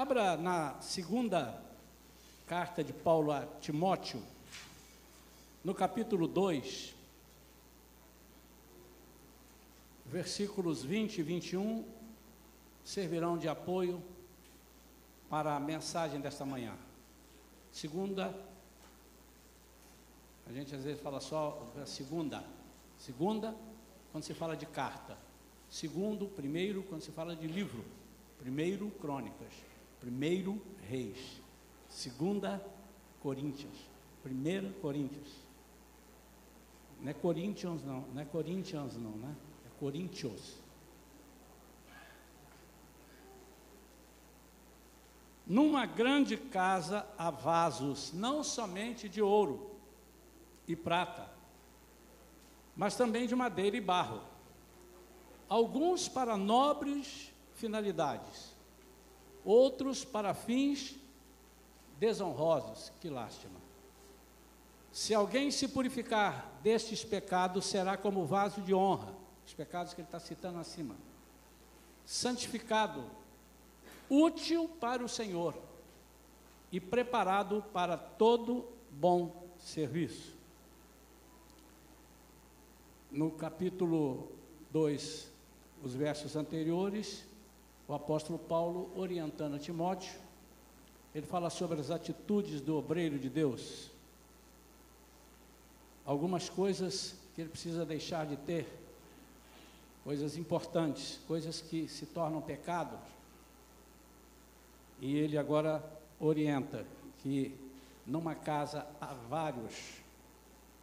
Abra na segunda carta de Paulo a Timóteo, no capítulo 2, versículos 20 e 21 servirão de apoio para a mensagem desta manhã. Segunda, a gente às vezes fala só segunda. Segunda, quando se fala de carta. Segundo, primeiro, quando se fala de livro. Primeiro, crônicas. Primeiro, reis. Segunda, Coríntios. Primeira, Coríntios. Não é Corinthians não, não é Corinthians não, né? É Coríntios. Numa grande casa há vasos, não somente de ouro e prata, mas também de madeira e barro. Alguns para nobres finalidades, outros para fins desonrosos. Que lástima. Se alguém se purificar destes pecados, será como vaso de honra, os pecados que ele está citando acima, santificado, útil para o Senhor e preparado para todo bom serviço. No capítulo 2, os versos anteriores, o apóstolo Paulo orientando a Timóteo, ele fala sobre as atitudes do obreiro de Deus algumas coisas que ele precisa deixar de ter, coisas importantes, coisas que se tornam pecados. E ele agora orienta que numa casa há vários,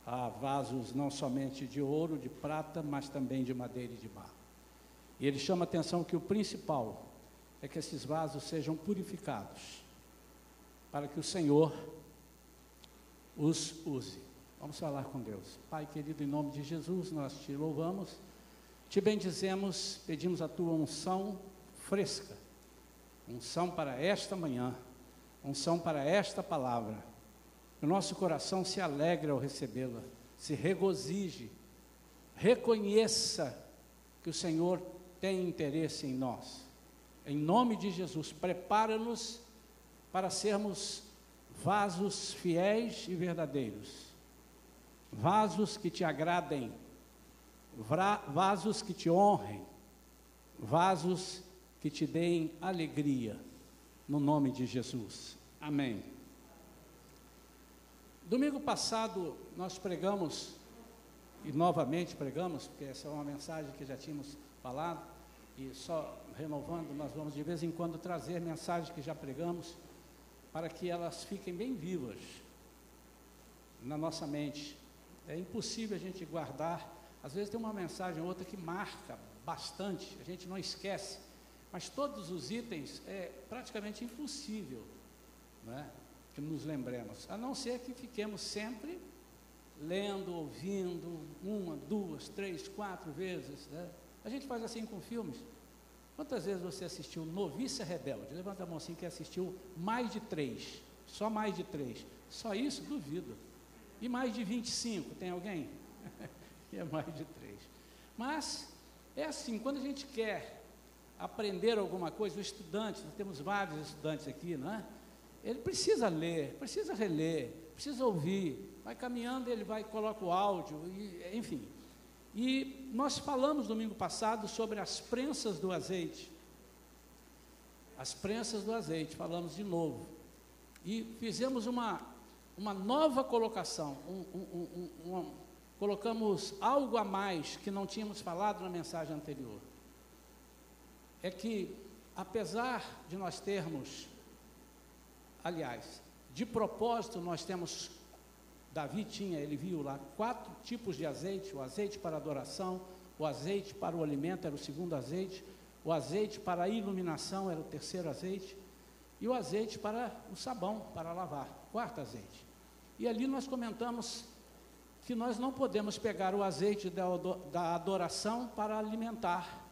há vasos não somente de ouro, de prata, mas também de madeira e de barro. E ele chama a atenção que o principal é que esses vasos sejam purificados, para que o Senhor os use. Vamos falar com Deus. Pai querido, em nome de Jesus, nós te louvamos, te bendizemos, pedimos a tua unção fresca, unção para esta manhã, unção para esta palavra. O nosso coração se alegra ao recebê-la, se regozije, reconheça que o Senhor tem interesse em nós. Em nome de Jesus, prepara-nos para sermos vasos fiéis e verdadeiros vasos que te agradem, vasos que te honrem, vasos que te deem alegria, no nome de Jesus. Amém. Domingo passado nós pregamos, e novamente pregamos, porque essa é uma mensagem que já tínhamos falado, e só renovando, nós vamos de vez em quando trazer mensagens que já pregamos, para que elas fiquem bem vivas na nossa mente, é impossível a gente guardar. Às vezes tem uma mensagem ou outra que marca bastante, a gente não esquece. Mas todos os itens é praticamente impossível né, que nos lembremos, a não ser que fiquemos sempre lendo, ouvindo, uma, duas, três, quatro vezes. Né? A gente faz assim com filmes. Quantas vezes você assistiu Noviça Rebelde? Levanta a mão assim que assistiu mais de três. Só mais de três. Só isso, duvido. E mais de 25, tem alguém? é mais de três. Mas é assim, quando a gente quer aprender alguma coisa, o estudante, nós temos vários estudantes aqui, não é? Ele precisa ler, precisa reler, precisa ouvir, vai caminhando, ele vai coloca o áudio, e, enfim. E nós falamos domingo passado sobre as prensas do azeite. As prensas do azeite, falamos de novo. E fizemos uma uma nova colocação, um, um, um, colocamos algo a mais que não tínhamos falado na mensagem anterior. É que, apesar de nós termos, aliás, de propósito, nós temos, Davi tinha, ele viu lá, quatro tipos de azeite: o azeite para adoração, o azeite para o alimento era o segundo azeite, o azeite para a iluminação era o terceiro azeite, e o azeite para o sabão, para lavar, quarto azeite. E ali nós comentamos que nós não podemos pegar o azeite da adoração para alimentar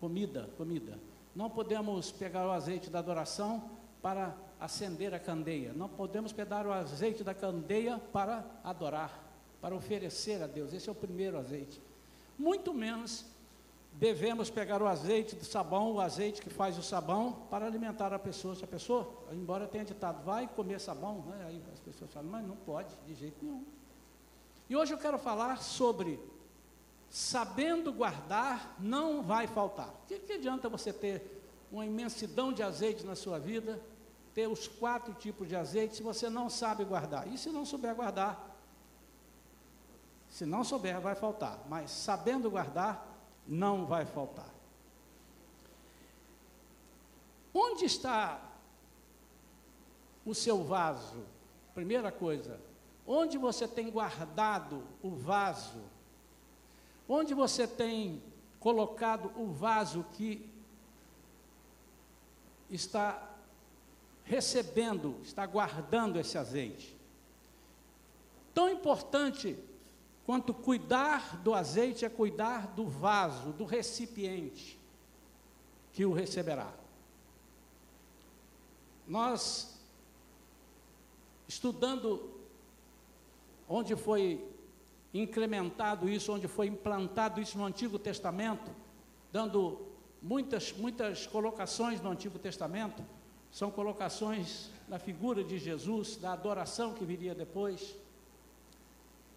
comida, comida. Não podemos pegar o azeite da adoração para acender a candeia. Não podemos pegar o azeite da candeia para adorar, para oferecer a Deus. Esse é o primeiro azeite. Muito menos devemos pegar o azeite do sabão, o azeite que faz o sabão, para alimentar a pessoa. Se a pessoa, embora tenha ditado, vai comer sabão, né? aí as pessoas falam, mas não pode, de jeito nenhum. E hoje eu quero falar sobre sabendo guardar, não vai faltar. O que, que adianta você ter uma imensidão de azeite na sua vida, ter os quatro tipos de azeite, se você não sabe guardar? E se não souber guardar? Se não souber, vai faltar, mas sabendo guardar, não vai faltar. Onde está o seu vaso? Primeira coisa, onde você tem guardado o vaso? Onde você tem colocado o vaso que está recebendo, está guardando esse azeite? Tão importante quanto cuidar do azeite é cuidar do vaso, do recipiente que o receberá. Nós, estudando onde foi incrementado isso, onde foi implantado isso no Antigo Testamento, dando muitas, muitas colocações no Antigo Testamento, são colocações na figura de Jesus, da adoração que viria depois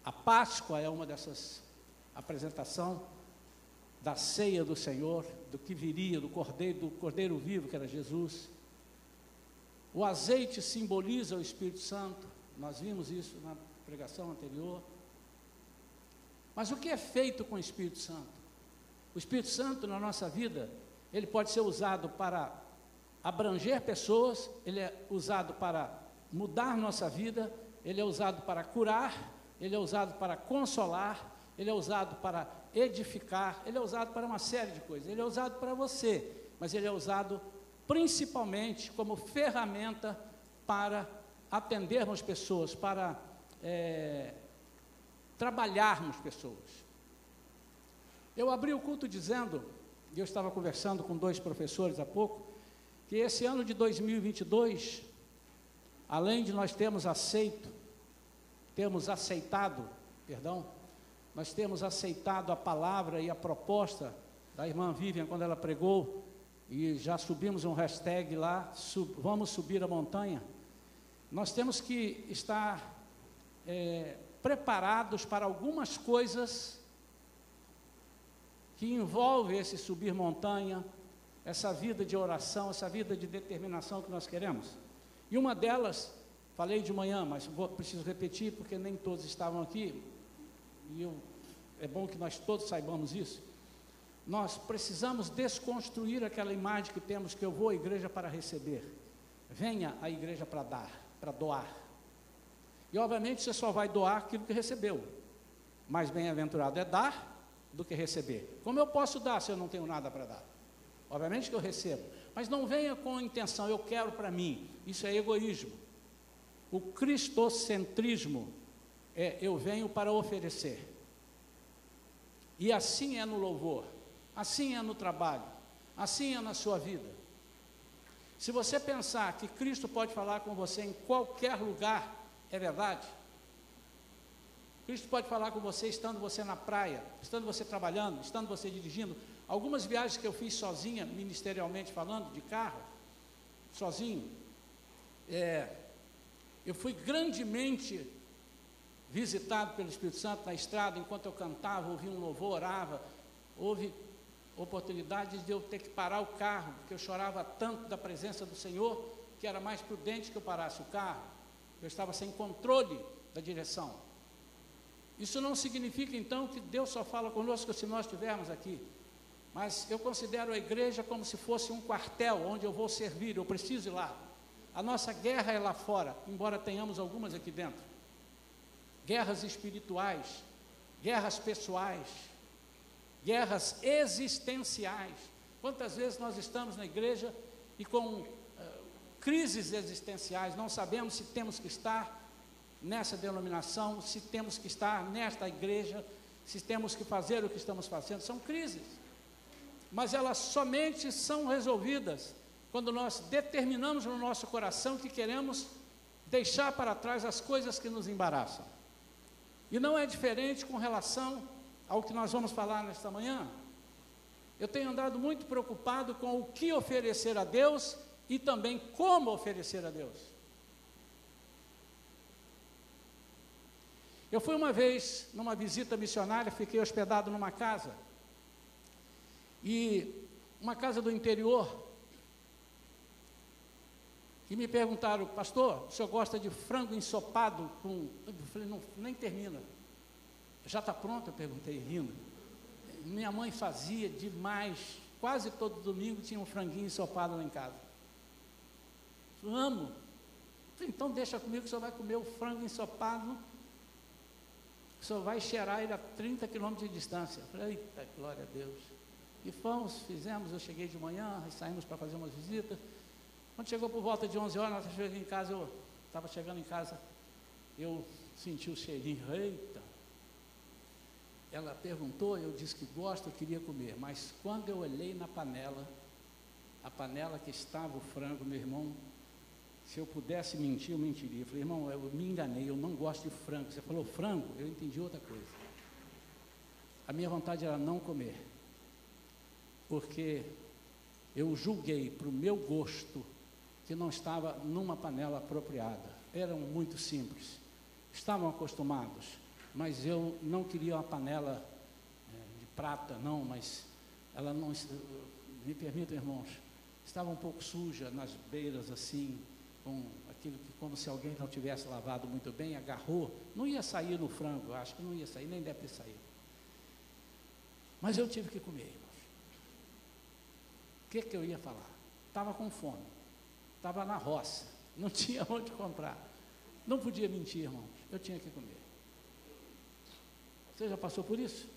a Páscoa é uma dessas apresentação da ceia do Senhor, do que viria, do cordeiro, do cordeiro vivo que era Jesus. O azeite simboliza o Espírito Santo. Nós vimos isso na pregação anterior. Mas o que é feito com o Espírito Santo? O Espírito Santo na nossa vida, ele pode ser usado para abranger pessoas, ele é usado para mudar nossa vida, ele é usado para curar, ele é usado para consolar, ele é usado para edificar, ele é usado para uma série de coisas. Ele é usado para você, mas ele é usado principalmente como ferramenta para atendermos pessoas, para é, trabalharmos pessoas. Eu abri o culto dizendo, e eu estava conversando com dois professores há pouco, que esse ano de 2022, além de nós termos aceito temos aceitado, perdão, nós temos aceitado a palavra e a proposta da irmã Vivian quando ela pregou, e já subimos um hashtag lá, sub, vamos subir a montanha. Nós temos que estar é, preparados para algumas coisas que envolvem esse subir montanha, essa vida de oração, essa vida de determinação que nós queremos. E uma delas Falei de manhã, mas vou, preciso repetir porque nem todos estavam aqui. E eu, é bom que nós todos saibamos isso. Nós precisamos desconstruir aquela imagem que temos que eu vou à igreja para receber. Venha à igreja para dar, para doar. E obviamente você só vai doar aquilo que recebeu. Mais bem-aventurado é dar do que receber. Como eu posso dar se eu não tenho nada para dar? Obviamente que eu recebo. Mas não venha com a intenção, eu quero para mim. Isso é egoísmo. O cristocentrismo é eu venho para oferecer. E assim é no louvor, assim é no trabalho, assim é na sua vida. Se você pensar que Cristo pode falar com você em qualquer lugar, é verdade. Cristo pode falar com você estando você na praia, estando você trabalhando, estando você dirigindo. Algumas viagens que eu fiz sozinha, ministerialmente falando, de carro, sozinho, é, eu fui grandemente visitado pelo Espírito Santo na estrada, enquanto eu cantava, ouvia um louvor, orava. Houve oportunidades de eu ter que parar o carro, porque eu chorava tanto da presença do Senhor, que era mais prudente que eu parasse o carro. Eu estava sem controle da direção. Isso não significa então que Deus só fala conosco se nós estivermos aqui. Mas eu considero a igreja como se fosse um quartel onde eu vou servir, eu preciso ir lá. A nossa guerra é lá fora, embora tenhamos algumas aqui dentro. Guerras espirituais, guerras pessoais, guerras existenciais. Quantas vezes nós estamos na igreja e com uh, crises existenciais, não sabemos se temos que estar nessa denominação, se temos que estar nesta igreja, se temos que fazer o que estamos fazendo, são crises. Mas elas somente são resolvidas quando nós determinamos no nosso coração que queremos deixar para trás as coisas que nos embaraçam. E não é diferente com relação ao que nós vamos falar nesta manhã. Eu tenho andado muito preocupado com o que oferecer a Deus e também como oferecer a Deus. Eu fui uma vez numa visita missionária, fiquei hospedado numa casa. E uma casa do interior. E me perguntaram, pastor, o senhor gosta de frango ensopado com. Eu falei, não, nem termina. Já está pronto? Eu perguntei, rindo. Minha mãe fazia demais. Quase todo domingo tinha um franguinho ensopado lá em casa. Eu amo. Então deixa comigo que o senhor vai comer o frango ensopado o senhor vai cheirar ele a 30 quilômetros de distância. Eu falei, eita, glória a Deus. E fomos, fizemos, eu cheguei de manhã, saímos para fazer umas visitas. Quando chegou por volta de 11 horas, nós chegamos em casa, eu estava chegando em casa, eu senti o cheirinho, eita. Ela perguntou, eu disse que gosto, eu queria comer, mas quando eu olhei na panela, a panela que estava o frango, meu irmão, se eu pudesse mentir, eu mentiria. Eu falei, irmão, eu me enganei, eu não gosto de frango. Você falou frango, eu entendi outra coisa. A minha vontade era não comer, porque eu julguei para o meu gosto que não estava numa panela apropriada. Eram muito simples, estavam acostumados, mas eu não queria uma panela é, de prata, não, mas ela não, me permitam, irmãos, estava um pouco suja nas beiras assim, com aquilo que como se alguém não tivesse lavado muito bem, agarrou, não ia sair no frango, acho que não ia sair, nem deve ter saído. Mas eu tive que comer, irmãos. O que, que eu ia falar? Estava com fome, estava na roça, não tinha onde comprar. Não podia mentir, irmãos, eu tinha que comer. Você já passou por isso?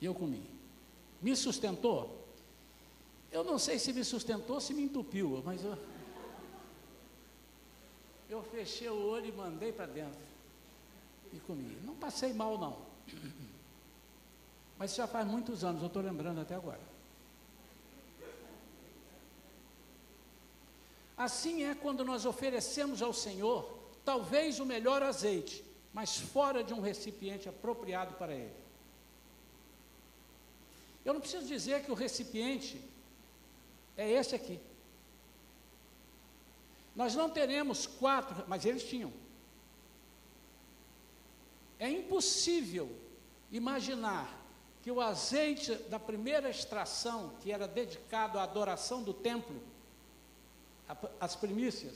E eu comi. Me sustentou? Eu não sei se me sustentou, se me entupiu, mas eu, eu fechei o olho e mandei para dentro. E comi. Não passei mal, não. Mas já faz muitos anos, eu estou lembrando até agora. Assim é quando nós oferecemos ao Senhor, talvez o melhor azeite, mas fora de um recipiente apropriado para ele. Eu não preciso dizer que o recipiente é esse aqui. Nós não teremos quatro, mas eles tinham. É impossível imaginar que o azeite da primeira extração, que era dedicado à adoração do templo, as primícias,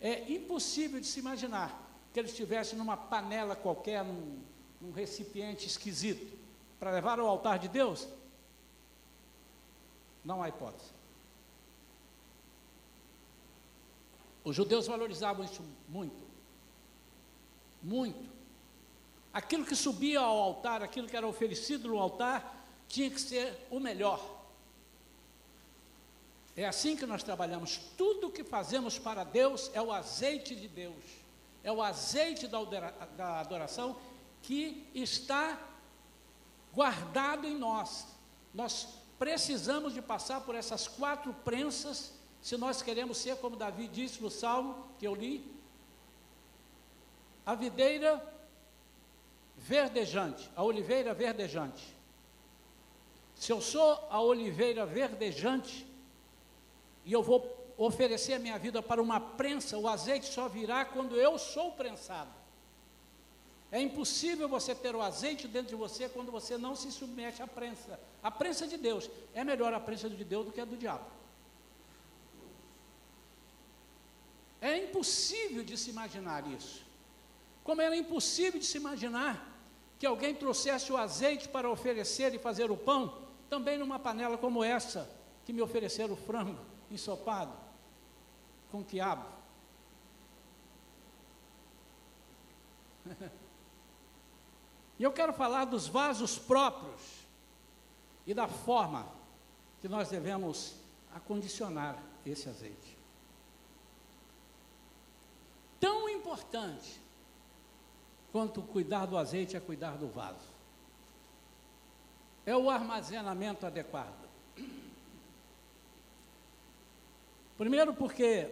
é impossível de se imaginar que ele estivesse numa panela qualquer, num, num recipiente esquisito, para levar ao altar de Deus. Não há hipótese. Os judeus valorizavam isso muito. Muito. Aquilo que subia ao altar, aquilo que era oferecido no altar, tinha que ser o melhor. É assim que nós trabalhamos. Tudo que fazemos para Deus é o azeite de Deus, é o azeite da adoração que está guardado em nós. Nós precisamos de passar por essas quatro prensas se nós queremos ser como Davi disse no salmo que eu li, a videira verdejante, a oliveira verdejante. Se eu sou a oliveira verdejante e eu vou oferecer a minha vida para uma prensa, o azeite só virá quando eu sou prensado. É impossível você ter o azeite dentro de você quando você não se submete à prensa. A prensa de Deus é melhor a prensa de Deus do que a do diabo. É impossível de se imaginar isso. Como era impossível de se imaginar que alguém trouxesse o azeite para oferecer e fazer o pão, também numa panela como essa, que me ofereceram o frango ensopado com quiabo. e eu quero falar dos vasos próprios e da forma que nós devemos acondicionar esse azeite. tão importante quanto cuidar do azeite é cuidar do vaso. É o armazenamento adequado. Primeiro, porque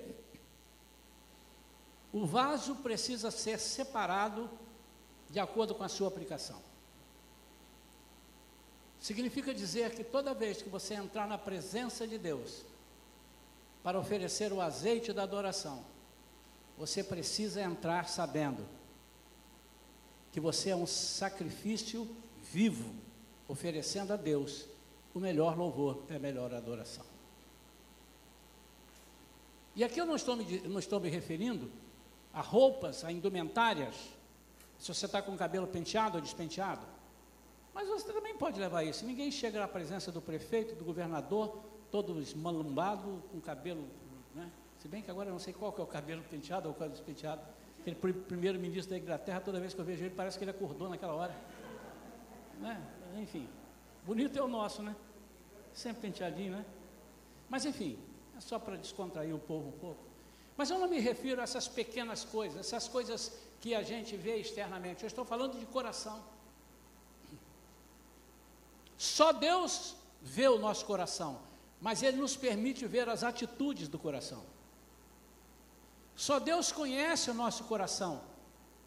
o vaso precisa ser separado de acordo com a sua aplicação. Significa dizer que toda vez que você entrar na presença de Deus para oferecer o azeite da adoração, você precisa entrar sabendo que você é um sacrifício vivo, oferecendo a Deus o melhor louvor e a melhor adoração. E aqui eu não estou me, não estou me referindo a roupas, a indumentárias, se você está com o cabelo penteado ou despenteado. Mas você também pode levar isso. Ninguém chega na presença do prefeito, do governador, todo esmalumbado, com cabelo. Né? Se bem que agora eu não sei qual que é o cabelo penteado ou o cabelo despenteado. Aquele primeiro-ministro da Inglaterra, toda vez que eu vejo ele, parece que ele acordou naquela hora. Né? Enfim, bonito é o nosso, né? Sempre penteadinho, né? Mas enfim, é só para descontrair o povo um pouco. Mas eu não me refiro a essas pequenas coisas, essas coisas que a gente vê externamente. Eu estou falando de coração. Só Deus vê o nosso coração, mas Ele nos permite ver as atitudes do coração. Só Deus conhece o nosso coração.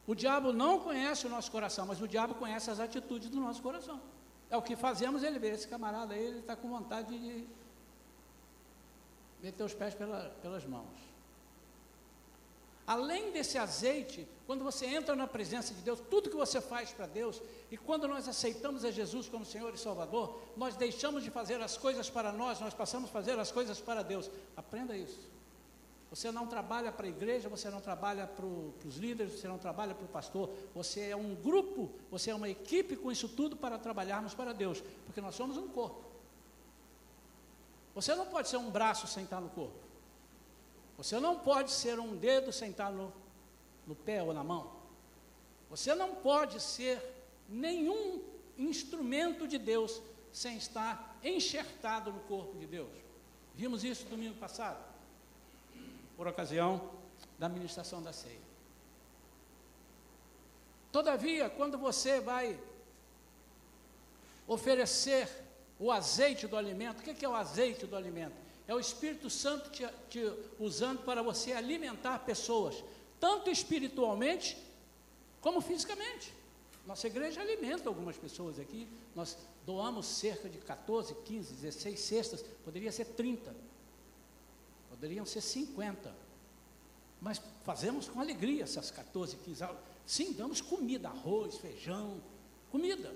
O diabo não conhece o nosso coração, mas o diabo conhece as atitudes do nosso coração. É o que fazemos, ele vê. Esse camarada aí, ele está com vontade de meter os pés pela, pelas mãos. Além desse azeite, quando você entra na presença de Deus, tudo que você faz para Deus, e quando nós aceitamos a Jesus como Senhor e Salvador, nós deixamos de fazer as coisas para nós, nós passamos a fazer as coisas para Deus. Aprenda isso. Você não trabalha para a igreja, você não trabalha para os líderes, você não trabalha para o pastor, você é um grupo, você é uma equipe com isso tudo para trabalharmos para Deus, porque nós somos um corpo. Você não pode ser um braço sem estar no corpo. Você não pode ser um dedo sem estar no, no pé ou na mão. Você não pode ser nenhum instrumento de Deus sem estar enxertado no corpo de Deus. Vimos isso domingo passado, por ocasião da ministração da ceia. Todavia, quando você vai oferecer o azeite do alimento, o que é o azeite do alimento? É o Espírito Santo te, te usando para você alimentar pessoas, tanto espiritualmente como fisicamente. Nossa igreja alimenta algumas pessoas aqui. Nós doamos cerca de 14, 15, 16 cestas, poderia ser 30, poderiam ser 50. Mas fazemos com alegria essas 14, 15. Sim, damos comida, arroz, feijão, comida.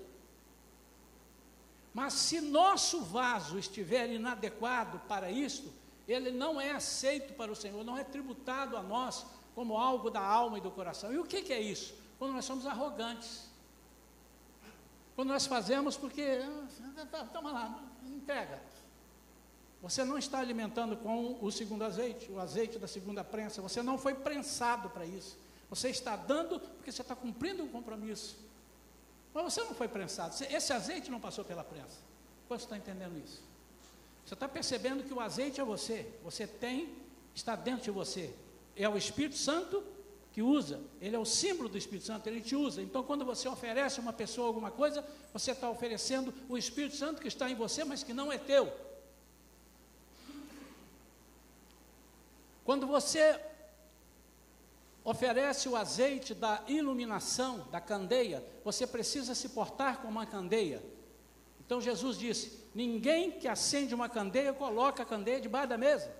Mas se nosso vaso estiver inadequado para isto, ele não é aceito para o Senhor, não é tributado a nós como algo da alma e do coração. E o que, que é isso? Quando nós somos arrogantes. Quando nós fazemos porque, ah, toma lá, entrega. Você não está alimentando com o segundo azeite, o azeite da segunda prensa. Você não foi prensado para isso. Você está dando porque você está cumprindo um compromisso. Mas você não foi prensado. Esse azeite não passou pela prensa. Você está entendendo isso? Você está percebendo que o azeite é você. Você tem, está dentro de você. É o Espírito Santo que usa. Ele é o símbolo do Espírito Santo, ele te usa. Então, quando você oferece a uma pessoa alguma coisa, você está oferecendo o Espírito Santo que está em você, mas que não é teu. Quando você oferece o azeite da iluminação, da candeia, você precisa se portar como uma candeia. Então Jesus disse: ninguém que acende uma candeia coloca a candeia debaixo da mesa,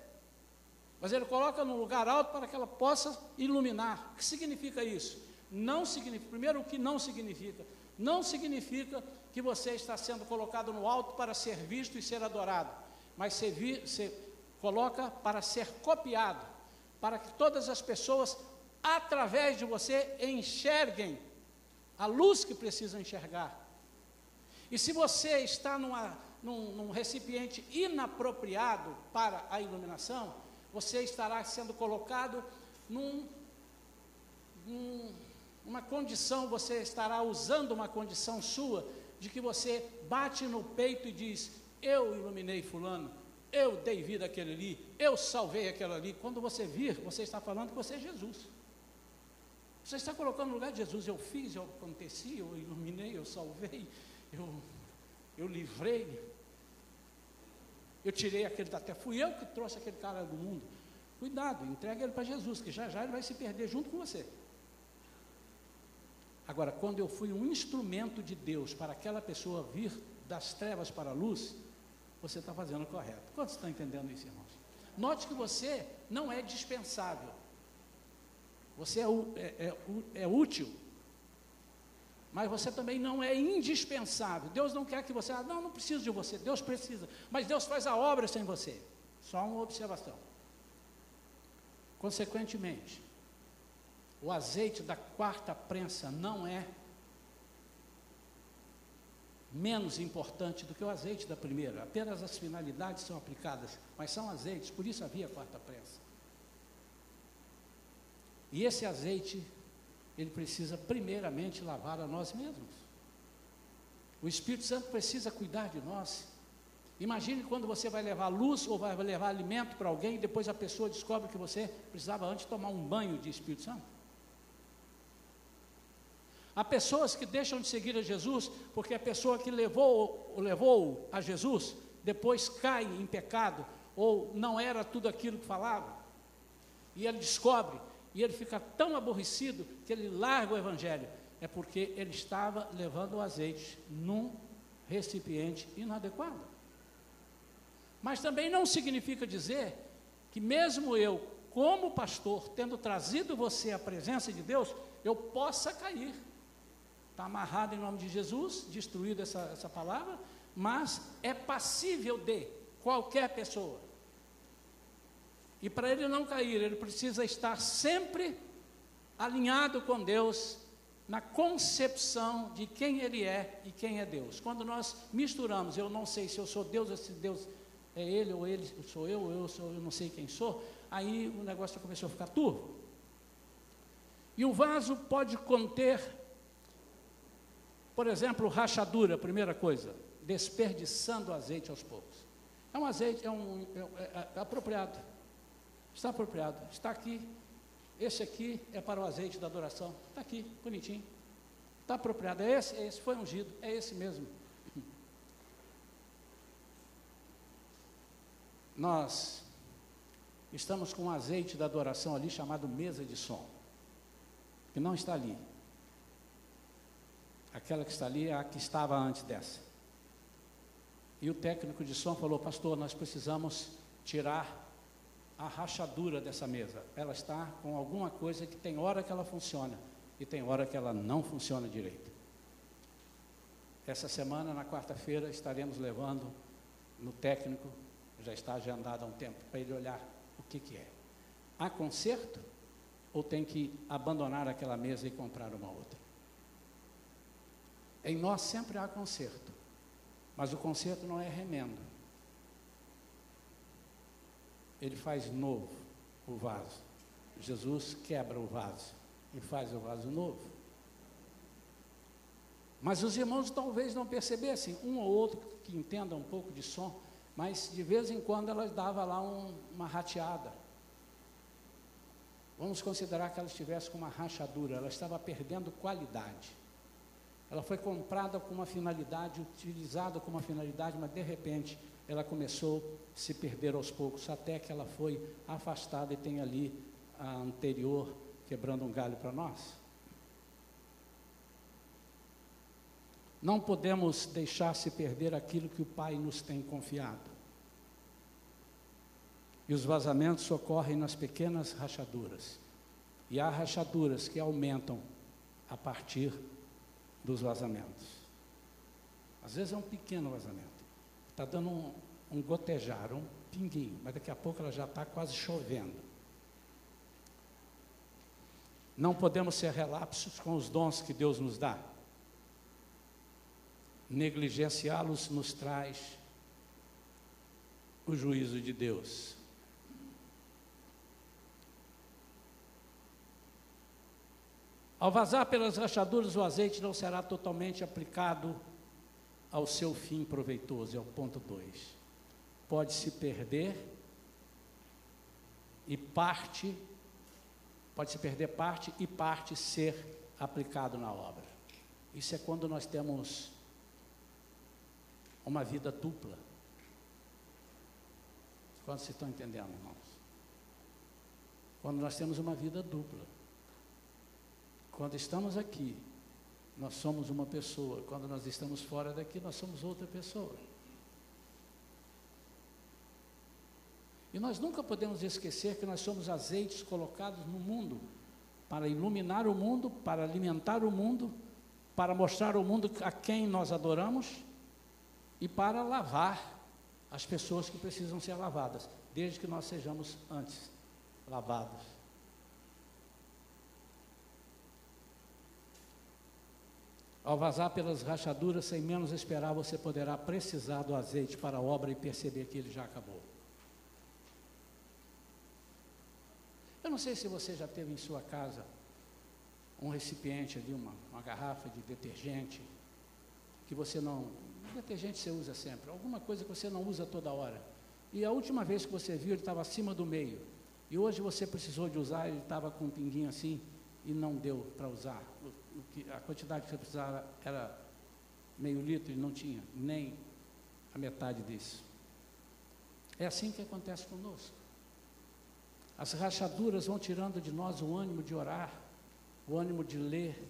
mas ele coloca num lugar alto para que ela possa iluminar. O que significa isso? Não significa, primeiro, o que não significa? Não significa que você está sendo colocado no alto para ser visto e ser adorado, mas vi, você coloca para ser copiado, para que todas as pessoas através de você, enxerguem a luz que precisam enxergar. E se você está numa, num, num recipiente inapropriado para a iluminação, você estará sendo colocado num, num, uma condição, você estará usando uma condição sua de que você bate no peito e diz: Eu iluminei Fulano, eu dei vida àquele ali, eu salvei aquele ali. Quando você vir, você está falando que você é Jesus. Você está colocando no lugar de Jesus, eu fiz, eu aconteci, eu iluminei, eu salvei, eu, eu livrei, eu tirei aquele até fui eu que trouxe aquele cara do mundo. Cuidado, entregue ele para Jesus, que já já ele vai se perder junto com você. Agora, quando eu fui um instrumento de Deus para aquela pessoa vir das trevas para a luz, você está fazendo o correto. Quantos estão entendendo isso, irmãos? Note que você não é dispensável. Você é, é, é, é útil, mas você também não é indispensável. Deus não quer que você, ah, não, não preciso de você. Deus precisa, mas Deus faz a obra sem você. Só uma observação. Consequentemente, o azeite da quarta prensa não é menos importante do que o azeite da primeira. Apenas as finalidades são aplicadas, mas são azeites, por isso havia quarta prensa. E esse azeite, ele precisa primeiramente lavar a nós mesmos. O Espírito Santo precisa cuidar de nós. Imagine quando você vai levar luz ou vai levar alimento para alguém e depois a pessoa descobre que você precisava antes tomar um banho de Espírito Santo. Há pessoas que deixam de seguir a Jesus porque a pessoa que levou, levou a Jesus depois cai em pecado ou não era tudo aquilo que falava. E ele descobre e ele fica tão aborrecido que ele larga o evangelho. É porque ele estava levando o azeite num recipiente inadequado. Mas também não significa dizer que mesmo eu, como pastor, tendo trazido você à presença de Deus, eu possa cair. Está amarrado em nome de Jesus, destruído essa, essa palavra, mas é passível de qualquer pessoa. E para ele não cair, ele precisa estar sempre alinhado com Deus na concepção de quem ele é e quem é Deus. Quando nós misturamos, eu não sei se eu sou Deus, ou se Deus é ele ou ele sou eu, ou eu sou eu não sei quem sou, aí o negócio começou a ficar turvo. E o vaso pode conter, por exemplo, rachadura, primeira coisa, desperdiçando azeite aos poucos. É um azeite, é, um, é, é, é apropriado. Está apropriado. Está aqui. Esse aqui é para o azeite da adoração. Está aqui, bonitinho. Está apropriado. É esse, é esse, foi ungido. É esse mesmo. Nós estamos com um azeite da adoração ali chamado mesa de som. Que não está ali. Aquela que está ali é a que estava antes dessa. E o técnico de som falou, pastor, nós precisamos tirar a rachadura dessa mesa. Ela está com alguma coisa que tem hora que ela funciona e tem hora que ela não funciona direito. Essa semana, na quarta-feira, estaremos levando no técnico, já está agendado há um tempo, para ele olhar o que, que é. Há conserto ou tem que abandonar aquela mesa e comprar uma outra? Em nós sempre há conserto, mas o conserto não é remendo ele faz novo o vaso. Jesus quebra o vaso e faz o vaso novo. Mas os irmãos talvez não percebessem, um ou outro que entenda um pouco de som, mas de vez em quando ela dava lá um, uma rateada. Vamos considerar que ela estivesse com uma rachadura, ela estava perdendo qualidade. Ela foi comprada com uma finalidade, utilizada com uma finalidade, mas de repente ela começou a se perder aos poucos, até que ela foi afastada e tem ali a anterior quebrando um galho para nós. Não podemos deixar se perder aquilo que o Pai nos tem confiado. E os vazamentos ocorrem nas pequenas rachaduras. E há rachaduras que aumentam a partir dos vazamentos. Às vezes é um pequeno vazamento. Está dando um, um gotejar, um pinguinho, mas daqui a pouco ela já está quase chovendo. Não podemos ser relapsos com os dons que Deus nos dá. Negligenciá-los nos traz o juízo de Deus. Ao vazar pelas rachaduras, o azeite não será totalmente aplicado ao seu fim proveitoso, é o ponto 2. Pode se perder e parte, pode se perder parte e parte ser aplicado na obra. Isso é quando nós temos uma vida dupla. Quando vocês estão entendendo, irmãos? Quando nós temos uma vida dupla. Quando estamos aqui, nós somos uma pessoa. Quando nós estamos fora daqui, nós somos outra pessoa. E nós nunca podemos esquecer que nós somos azeites colocados no mundo para iluminar o mundo, para alimentar o mundo, para mostrar ao mundo a quem nós adoramos e para lavar as pessoas que precisam ser lavadas, desde que nós sejamos antes lavados. Ao vazar pelas rachaduras, sem menos esperar, você poderá precisar do azeite para a obra e perceber que ele já acabou. Eu não sei se você já teve em sua casa um recipiente ali, uma, uma garrafa de detergente, que você não. Detergente você usa sempre, alguma coisa que você não usa toda hora. E a última vez que você viu, ele estava acima do meio. E hoje você precisou de usar, ele estava com um pinguinho assim e não deu para usar. O, o que, a quantidade que você precisava era meio litro e não tinha nem a metade disso. É assim que acontece conosco. As rachaduras vão tirando de nós o ânimo de orar, o ânimo de ler,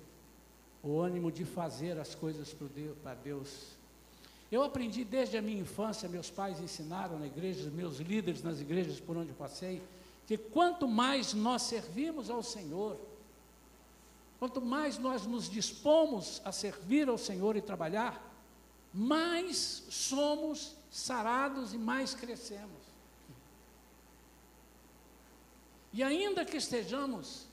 o ânimo de fazer as coisas para Deus. Eu aprendi desde a minha infância, meus pais ensinaram na igreja, meus líderes nas igrejas por onde passei, que quanto mais nós servimos ao Senhor, quanto mais nós nos dispomos a servir ao Senhor e trabalhar, mais somos sarados e mais crescemos. E ainda que estejamos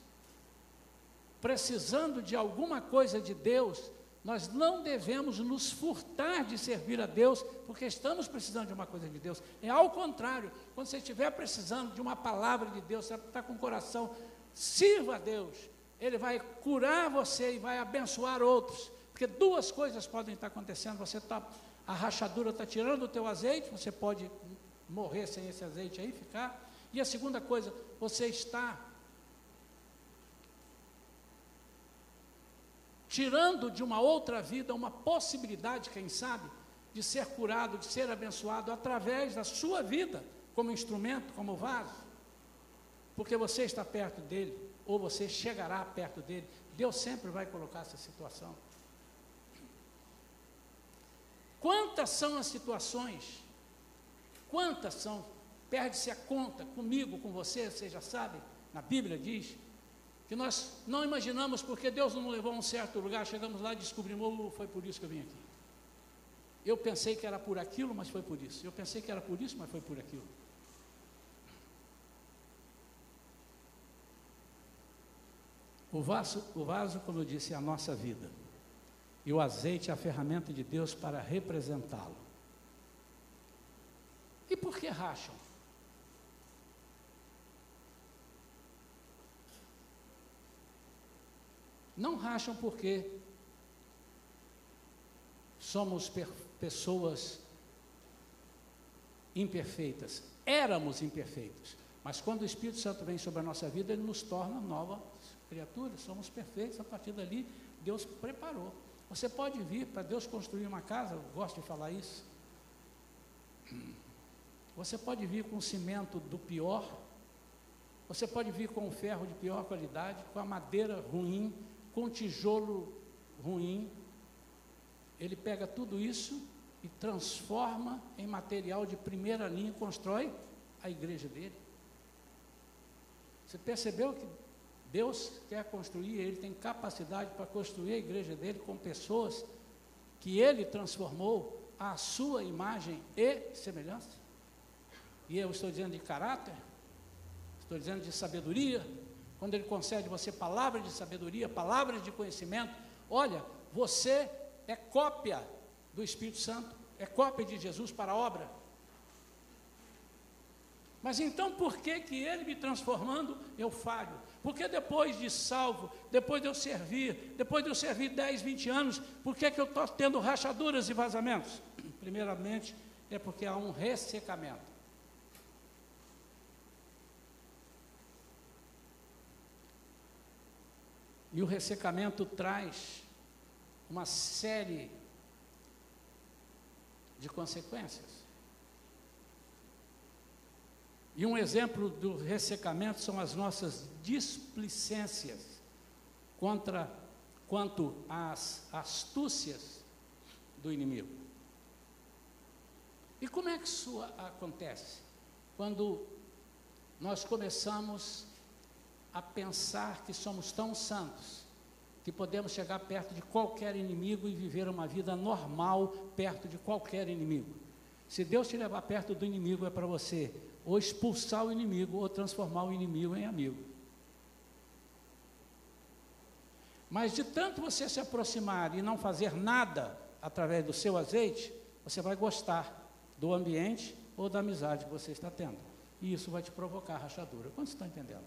precisando de alguma coisa de Deus, nós não devemos nos furtar de servir a Deus, porque estamos precisando de uma coisa de Deus. É ao contrário, quando você estiver precisando de uma palavra de Deus, você está com o coração, sirva a Deus. Ele vai curar você e vai abençoar outros. Porque duas coisas podem estar acontecendo. Você está, a rachadura está tirando o teu azeite, você pode morrer sem esse azeite aí, ficar. E a segunda coisa, você está tirando de uma outra vida uma possibilidade, quem sabe, de ser curado, de ser abençoado através da sua vida, como instrumento, como vaso, porque você está perto dele, ou você chegará perto dele. Deus sempre vai colocar essa situação. Quantas são as situações? Quantas são Perde-se a conta comigo, com você, você já sabe, na Bíblia diz, que nós não imaginamos porque Deus não nos levou a um certo lugar, chegamos lá e descobrimos, foi por isso que eu vim aqui. Eu pensei que era por aquilo, mas foi por isso. Eu pensei que era por isso, mas foi por aquilo. O vaso, o vaso, como eu disse, é a nossa vida. E o azeite é a ferramenta de Deus para representá-lo. E por que racham? Não racham porque somos pessoas imperfeitas. Éramos imperfeitos. Mas quando o Espírito Santo vem sobre a nossa vida, ele nos torna novas criaturas. Somos perfeitos. A partir dali, Deus preparou. Você pode vir para Deus construir uma casa, eu gosto de falar isso. Você pode vir com cimento do pior, você pode vir com ferro de pior qualidade, com a madeira ruim, com tijolo ruim, ele pega tudo isso e transforma em material de primeira linha e constrói a igreja dele. Você percebeu que Deus quer construir, ele tem capacidade para construir a igreja dele com pessoas que ele transformou à sua imagem e semelhança? E eu estou dizendo de caráter, estou dizendo de sabedoria, quando Ele concede você palavras de sabedoria, palavras de conhecimento, olha, você é cópia do Espírito Santo, é cópia de Jesus para a obra. Mas então por que que Ele me transformando, eu falho? Porque depois de salvo, depois de eu servir, depois de eu servir 10, 20 anos, por que que eu estou tendo rachaduras e vazamentos? Primeiramente, é porque há um ressecamento. E o ressecamento traz uma série de consequências. E um exemplo do ressecamento são as nossas displicências contra quanto às astúcias do inimigo. E como é que isso acontece? Quando nós começamos a pensar que somos tão santos, que podemos chegar perto de qualquer inimigo e viver uma vida normal perto de qualquer inimigo. Se Deus te levar perto do inimigo, é para você ou expulsar o inimigo ou transformar o inimigo em amigo. Mas de tanto você se aproximar e não fazer nada através do seu azeite, você vai gostar do ambiente ou da amizade que você está tendo. E isso vai te provocar rachadura. Quantos estão entendendo?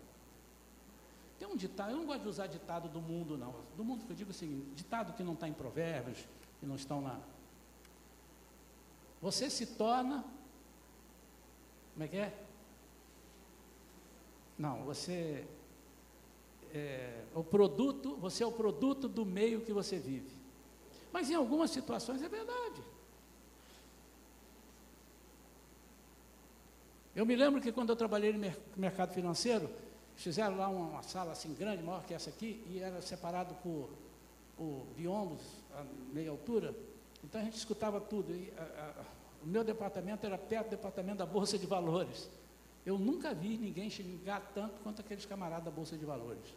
Tem um ditado, eu não gosto de usar ditado do mundo, não. Do mundo que eu digo o seguinte, ditado que não está em provérbios, que não estão na. Você se torna. Como é que é? Não, você é o produto, você é o produto do meio que você vive. Mas em algumas situações é verdade. Eu me lembro que quando eu trabalhei no mercado financeiro, fizeram lá uma, uma, sala assim grande, maior que essa aqui, e era separado por, por biombos a meia altura. Então a gente escutava tudo. E, a, a, o meu departamento era perto do departamento da Bolsa de Valores. Eu nunca vi ninguém xingar tanto quanto aqueles camaradas da Bolsa de Valores.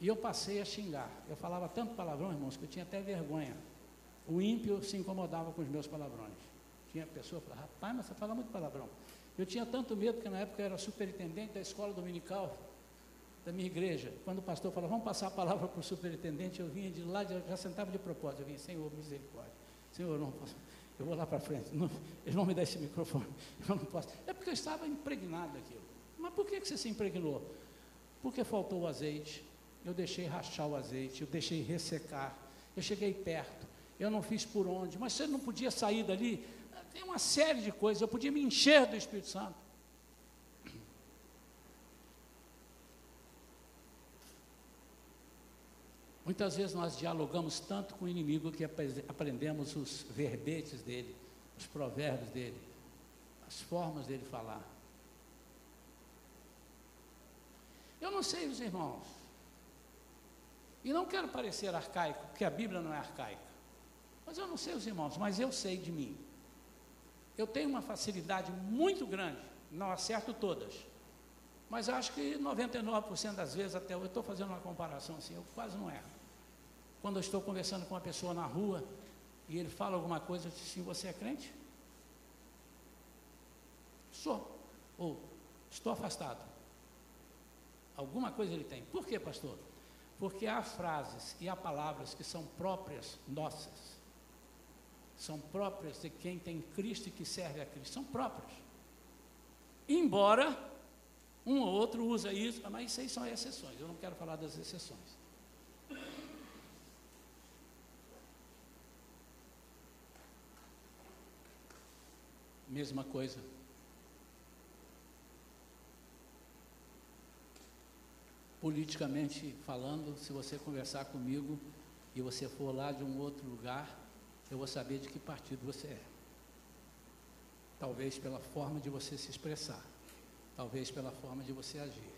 E eu passei a xingar. Eu falava tanto palavrão, irmãos, que eu tinha até vergonha. O ímpio se incomodava com os meus palavrões. Tinha pessoa que falava, rapaz, mas você fala muito palavrão. Eu tinha tanto medo que na época eu era superintendente da escola dominical da minha igreja. Quando o pastor falou, vamos passar a palavra para o superintendente, eu vinha de lá, já sentava de propósito. Eu vinha, Senhor, misericórdia. Senhor, eu não posso. Eu vou lá para frente. Não, eles vão me dar esse microfone. Eu não posso. É porque eu estava impregnado daquilo. Mas por que, que você se impregnou? Porque faltou o azeite. Eu deixei rachar o azeite, eu deixei ressecar. Eu cheguei perto. Eu não fiz por onde. Mas você não podia sair dali tem uma série de coisas. Eu podia me encher do Espírito Santo. Muitas vezes nós dialogamos tanto com o inimigo que aprendemos os verbetes dele, os provérbios dele, as formas dele falar. Eu não sei, os irmãos, e não quero parecer arcaico, porque a Bíblia não é arcaica, mas eu não sei, os irmãos, mas eu sei de mim. Eu tenho uma facilidade muito grande, não acerto todas, mas acho que 99% das vezes, até eu estou fazendo uma comparação assim, eu quase não erro. Quando eu estou conversando com uma pessoa na rua e ele fala alguma coisa, eu digo assim: Você é crente? Sou. Ou estou afastado. Alguma coisa ele tem. Por quê, pastor? Porque há frases e há palavras que são próprias nossas são próprias de quem tem Cristo e que serve a Cristo, são próprias. Embora um ou outro usa isso, mas isso aí são exceções, eu não quero falar das exceções. Mesma coisa. Politicamente falando, se você conversar comigo e você for lá de um outro lugar, eu vou saber de que partido você é. Talvez pela forma de você se expressar, talvez pela forma de você agir.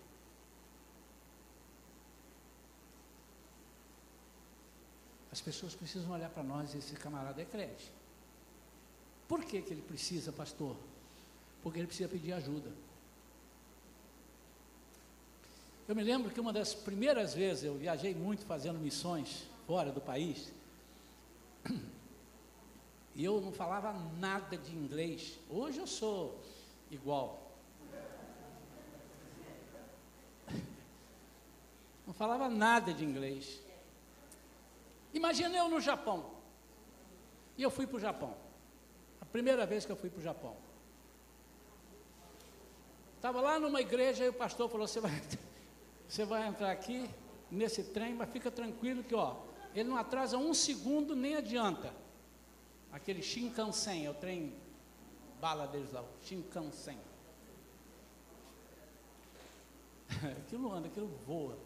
As pessoas precisam olhar para nós e esse camarada é crente. Por que, que ele precisa, pastor? Porque ele precisa pedir ajuda. Eu me lembro que uma das primeiras vezes eu viajei muito fazendo missões fora do país. E eu não falava nada de inglês. Hoje eu sou igual. Não falava nada de inglês. Imagina eu no Japão. E eu fui para o Japão. Primeira vez que eu fui para o Japão. Estava lá numa igreja e o pastor falou: você vai, você vai entrar aqui nesse trem, mas fica tranquilo que ó, ele não atrasa um segundo nem adianta aquele Shinkansen, é o trem bala deles lá, o Shinkansen. aquilo anda, aquilo voa.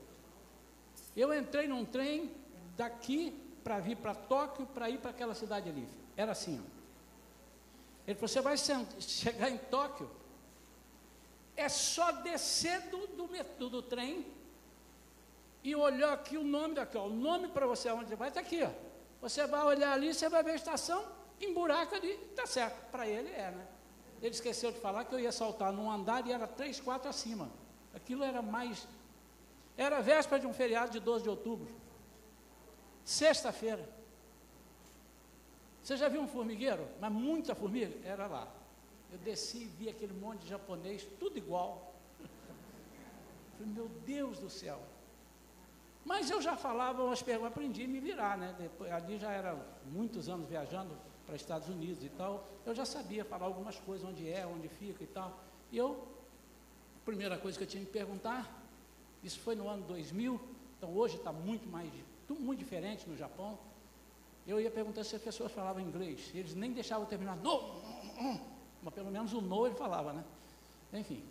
Eu entrei num trem daqui para vir para Tóquio, para ir para aquela cidade ali. Era assim. Ó. Ele falou: você vai chegar em Tóquio, é só descer do, do, do, trem e olhou aqui o nome daqui, ó, o nome para você onde vai está aqui, ó. Você vai olhar ali, você vai ver a estação, em buraco ali, está certo. Para ele é, né? Ele esqueceu de falar que eu ia saltar num andar e era três, quatro acima. Aquilo era mais. Era véspera de um feriado de 12 de outubro. Sexta-feira. Você já viu um formigueiro? Mas muita formiga? Era lá. Eu desci e vi aquele monte de japonês, tudo igual. Falei, meu Deus do céu. Mas eu já falava umas perguntas, aprendi a me virar, né? Depois, ali já era muitos anos viajando para Estados Unidos e tal. Eu já sabia falar algumas coisas, onde é, onde fica e tal. E eu, a primeira coisa que eu tinha que perguntar, isso foi no ano 2000, então hoje está muito mais, muito diferente no Japão. Eu ia perguntar se as pessoas falavam inglês. Eles nem deixavam terminar, no, mas pelo menos o no ele falava, né? Enfim,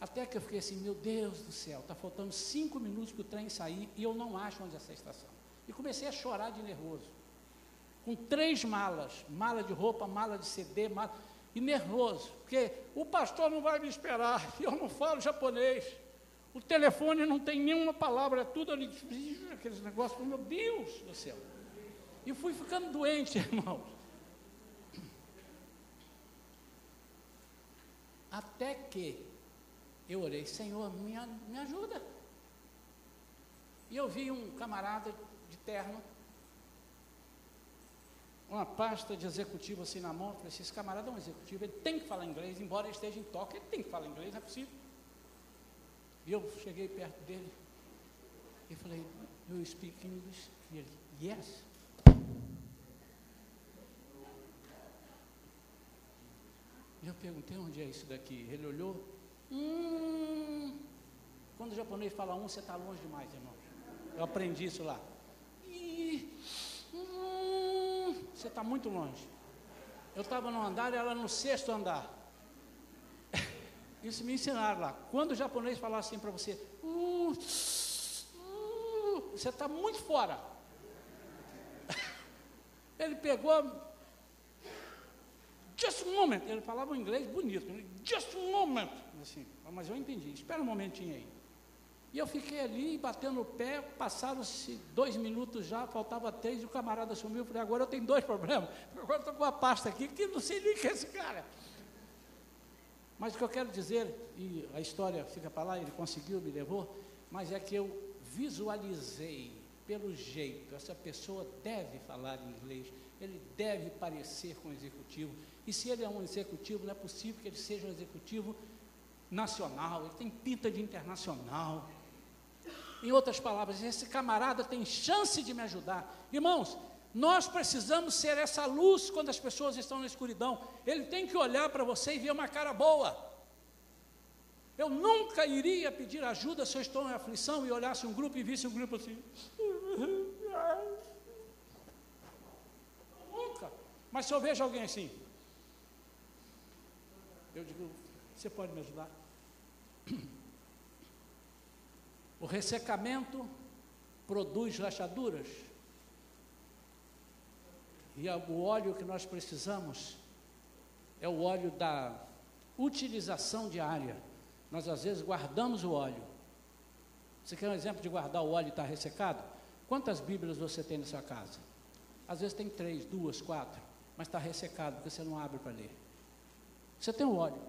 até que eu fiquei assim, meu Deus do céu, está faltando cinco minutos para o trem sair e eu não acho onde é essa estação. E comecei a chorar de nervoso. Com três malas, mala de roupa, mala de CD, mala, e nervoso, porque o pastor não vai me esperar, eu não falo japonês. O telefone não tem nenhuma palavra, é tudo ali, aqueles negócios, meu Deus do céu. E fui ficando doente, irmãos. Até que eu orei, Senhor, me, me ajuda. E eu vi um camarada de terno, uma pasta de executivo assim na mão. Eu falei assim: esse camarada é um executivo, ele tem que falar inglês, embora ele esteja em toque, ele tem que falar inglês, não é possível. E eu cheguei perto dele e falei: You speak English? E ele: Yes. Eu perguntei onde é isso daqui. Ele olhou, Hum, quando o japonês fala um, você está longe demais, irmão. Eu aprendi isso lá. hum, você está muito longe. Eu estava no andar e ela no sexto andar. Isso me ensinaram lá. Quando o japonês falar assim para você, uh, uh, você está muito fora. Ele pegou, just a moment, ele falava um inglês bonito, just a moment assim, mas eu entendi, espera um momentinho aí. E eu fiquei ali batendo o pé, passaram-se dois minutos já, faltava três, e o camarada sumiu. Eu falei, agora eu tenho dois problemas. Agora estou com uma pasta aqui, que não sei nem que é esse cara. Mas o que eu quero dizer, e a história fica para lá, ele conseguiu, me levou, mas é que eu visualizei, pelo jeito, essa pessoa deve falar inglês, ele deve parecer com o executivo. E se ele é um executivo, não é possível que ele seja um executivo nacional, ele tem pinta de internacional. Em outras palavras, esse camarada tem chance de me ajudar. Irmãos, nós precisamos ser essa luz quando as pessoas estão na escuridão. Ele tem que olhar para você e ver uma cara boa. Eu nunca iria pedir ajuda se eu estou em aflição e olhasse um grupo e visse um grupo assim. Nunca. Mas se eu vejo alguém assim, eu digo, você pode me ajudar? O ressecamento produz rachaduras. E o óleo que nós precisamos é o óleo da utilização diária. Nós às vezes guardamos o óleo. Você quer um exemplo de guardar o óleo e estar tá ressecado? Quantas Bíblias você tem na sua casa? Às vezes tem três, duas, quatro, mas está ressecado porque você não abre para ler. Você tem o óleo,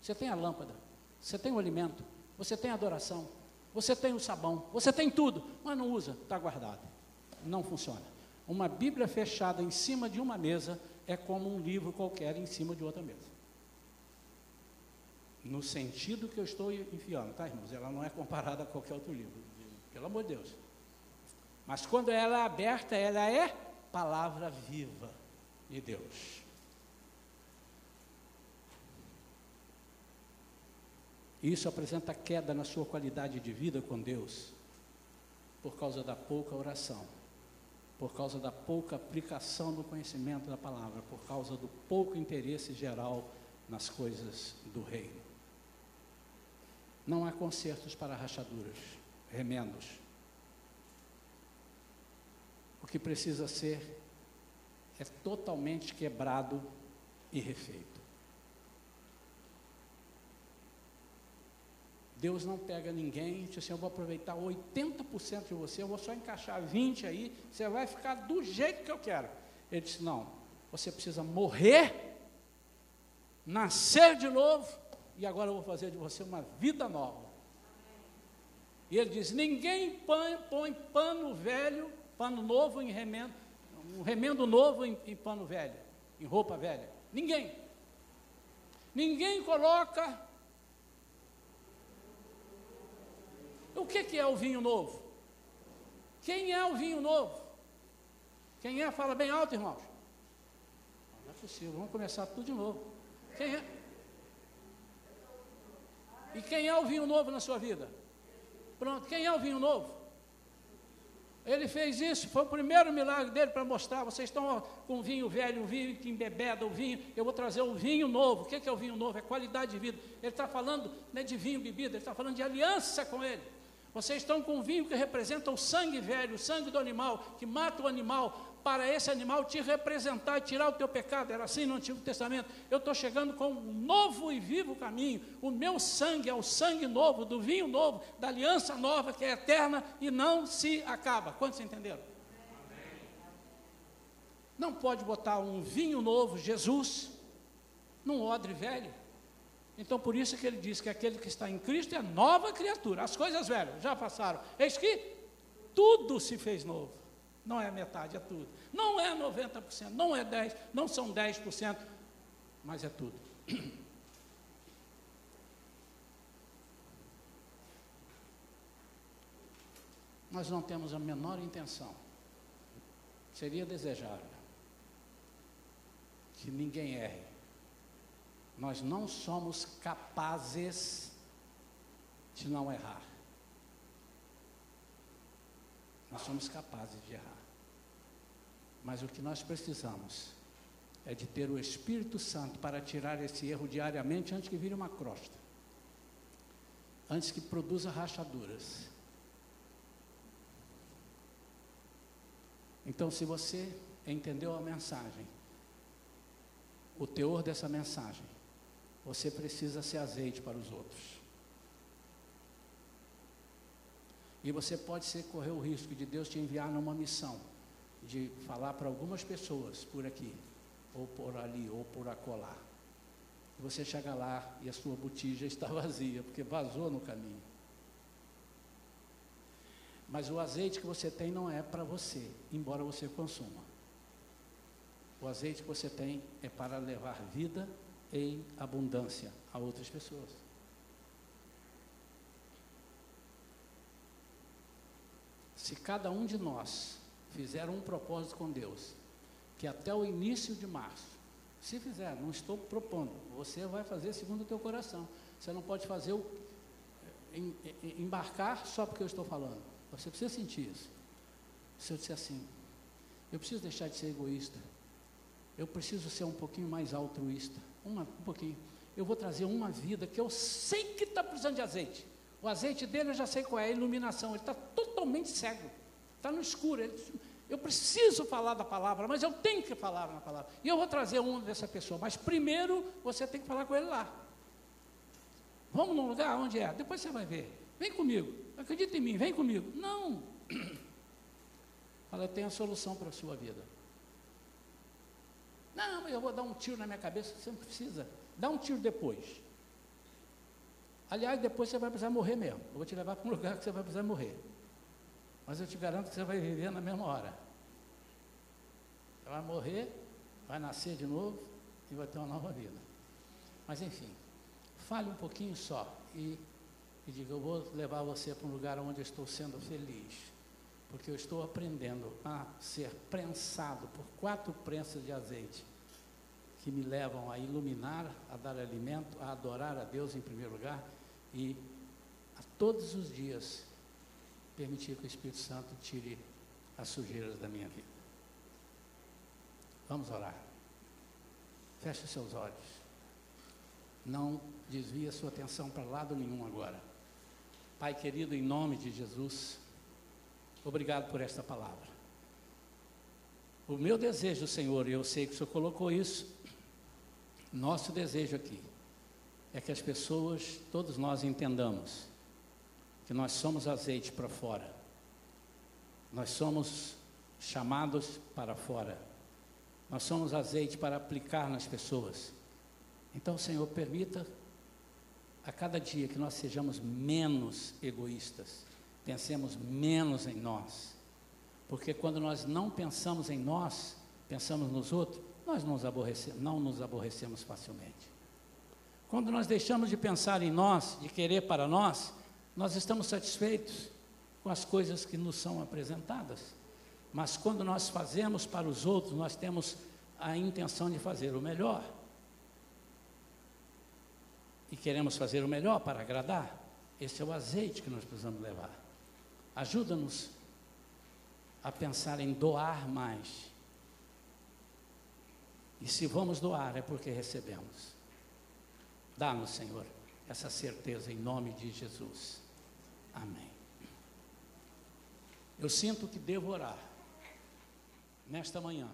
você tem a lâmpada, você tem o alimento, você tem a adoração, você tem o sabão, você tem tudo, mas não usa, está guardado. Não funciona. Uma Bíblia fechada em cima de uma mesa é como um livro qualquer em cima de outra mesa. No sentido que eu estou enfiando, tá, irmãos? Ela não é comparada a qualquer outro livro, pelo amor de Deus. Mas quando ela é aberta, ela é palavra viva de Deus. Isso apresenta queda na sua qualidade de vida com Deus, por causa da pouca oração, por causa da pouca aplicação do conhecimento da palavra, por causa do pouco interesse geral nas coisas do reino. Não há consertos para rachaduras, remendos. O que precisa ser é totalmente quebrado e refeito. Deus não pega ninguém, disse assim, eu vou aproveitar 80% de você, eu vou só encaixar 20 aí, você vai ficar do jeito que eu quero. Ele disse, não, você precisa morrer, nascer de novo, e agora eu vou fazer de você uma vida nova. E ele diz, ninguém põe, põe pano velho, pano novo em remendo, um remendo novo em, em pano velho, em roupa velha. Ninguém. Ninguém coloca O que, que é o vinho novo? Quem é o vinho novo? Quem é? Fala bem alto, irmãos. Não é possível, vamos começar tudo de novo. Quem é? E quem é o vinho novo na sua vida? Pronto, quem é o vinho novo? Ele fez isso, foi o primeiro milagre dele para mostrar. Vocês estão com vinho velho, vinho que embebeda o vinho. Eu vou trazer um vinho novo. O que é o vinho novo? É qualidade de vida. Ele está falando não é de vinho bebida, ele está falando de aliança com ele. Vocês estão com vinho que representa o sangue velho, o sangue do animal, que mata o animal, para esse animal te representar tirar o teu pecado. Era assim no Antigo Testamento. Eu estou chegando com um novo e vivo caminho. O meu sangue é o sangue novo, do vinho novo, da aliança nova, que é eterna e não se acaba. Quantos entenderam? Não pode botar um vinho novo, Jesus, num odre velho. Então, por isso que ele diz que aquele que está em Cristo é nova criatura. As coisas velhas já passaram. Eis que tudo se fez novo. Não é metade, é tudo. Não é 90%, não é 10%, não são 10%, mas é tudo. Nós não temos a menor intenção. Seria desejável que ninguém erre nós não somos capazes de não errar. Nós somos capazes de errar. Mas o que nós precisamos é de ter o Espírito Santo para tirar esse erro diariamente antes que vire uma crosta. Antes que produza rachaduras. Então, se você entendeu a mensagem, o teor dessa mensagem, você precisa ser azeite para os outros. E você pode ser, correr o risco de Deus te enviar numa missão, de falar para algumas pessoas por aqui, ou por ali, ou por acolá. E você chega lá e a sua botija está vazia, porque vazou no caminho. Mas o azeite que você tem não é para você, embora você consuma. O azeite que você tem é para levar vida em abundância a outras pessoas. Se cada um de nós fizer um propósito com Deus, que até o início de março, se fizer, não estou propondo, você vai fazer segundo o teu coração. Você não pode fazer o em, em, embarcar só porque eu estou falando. Você precisa sentir isso. Se eu disser assim, eu preciso deixar de ser egoísta, eu preciso ser um pouquinho mais altruísta, uma, um pouquinho. Eu vou trazer uma vida que eu sei que está precisando de azeite. O azeite dele eu já sei qual é a iluminação. Ele está totalmente cego. Está no escuro. Ele, eu preciso falar da palavra, mas eu tenho que falar na palavra. E eu vou trazer uma dessa pessoa. Mas primeiro você tem que falar com ele lá. Vamos num lugar onde é. Depois você vai ver. Vem comigo. Acredita em mim, vem comigo. Não. Fala, eu tenho a solução para a sua vida. Não, eu vou dar um tiro na minha cabeça, você não precisa. Dá um tiro depois. Aliás, depois você vai precisar morrer mesmo. Eu vou te levar para um lugar que você vai precisar morrer. Mas eu te garanto que você vai viver na mesma hora. Você vai morrer, vai nascer de novo e vai ter uma nova vida. Mas enfim, fale um pouquinho só e, e diga, eu vou levar você para um lugar onde eu estou sendo feliz porque eu estou aprendendo a ser prensado por quatro prensas de azeite que me levam a iluminar, a dar alimento, a adorar a Deus em primeiro lugar e a todos os dias permitir que o Espírito Santo tire as sujeiras da minha vida. Vamos orar. Feche seus olhos. Não desvie a sua atenção para lado nenhum agora. Pai querido, em nome de Jesus, Obrigado por esta palavra. O meu desejo, Senhor, e eu sei que o Senhor colocou isso, nosso desejo aqui, é que as pessoas, todos nós entendamos que nós somos azeite para fora. Nós somos chamados para fora. Nós somos azeite para aplicar nas pessoas. Então, Senhor, permita a cada dia que nós sejamos menos egoístas, pensemos menos em nós. Porque quando nós não pensamos em nós, pensamos nos outros, nós não nos, aborrecemos, não nos aborrecemos facilmente. Quando nós deixamos de pensar em nós, de querer para nós, nós estamos satisfeitos com as coisas que nos são apresentadas. Mas quando nós fazemos para os outros, nós temos a intenção de fazer o melhor. E queremos fazer o melhor para agradar. Esse é o azeite que nós precisamos levar. Ajuda-nos a pensar em doar mais. E se vamos doar é porque recebemos. Dá-nos, Senhor, essa certeza em nome de Jesus. Amém. Eu sinto que devo orar nesta manhã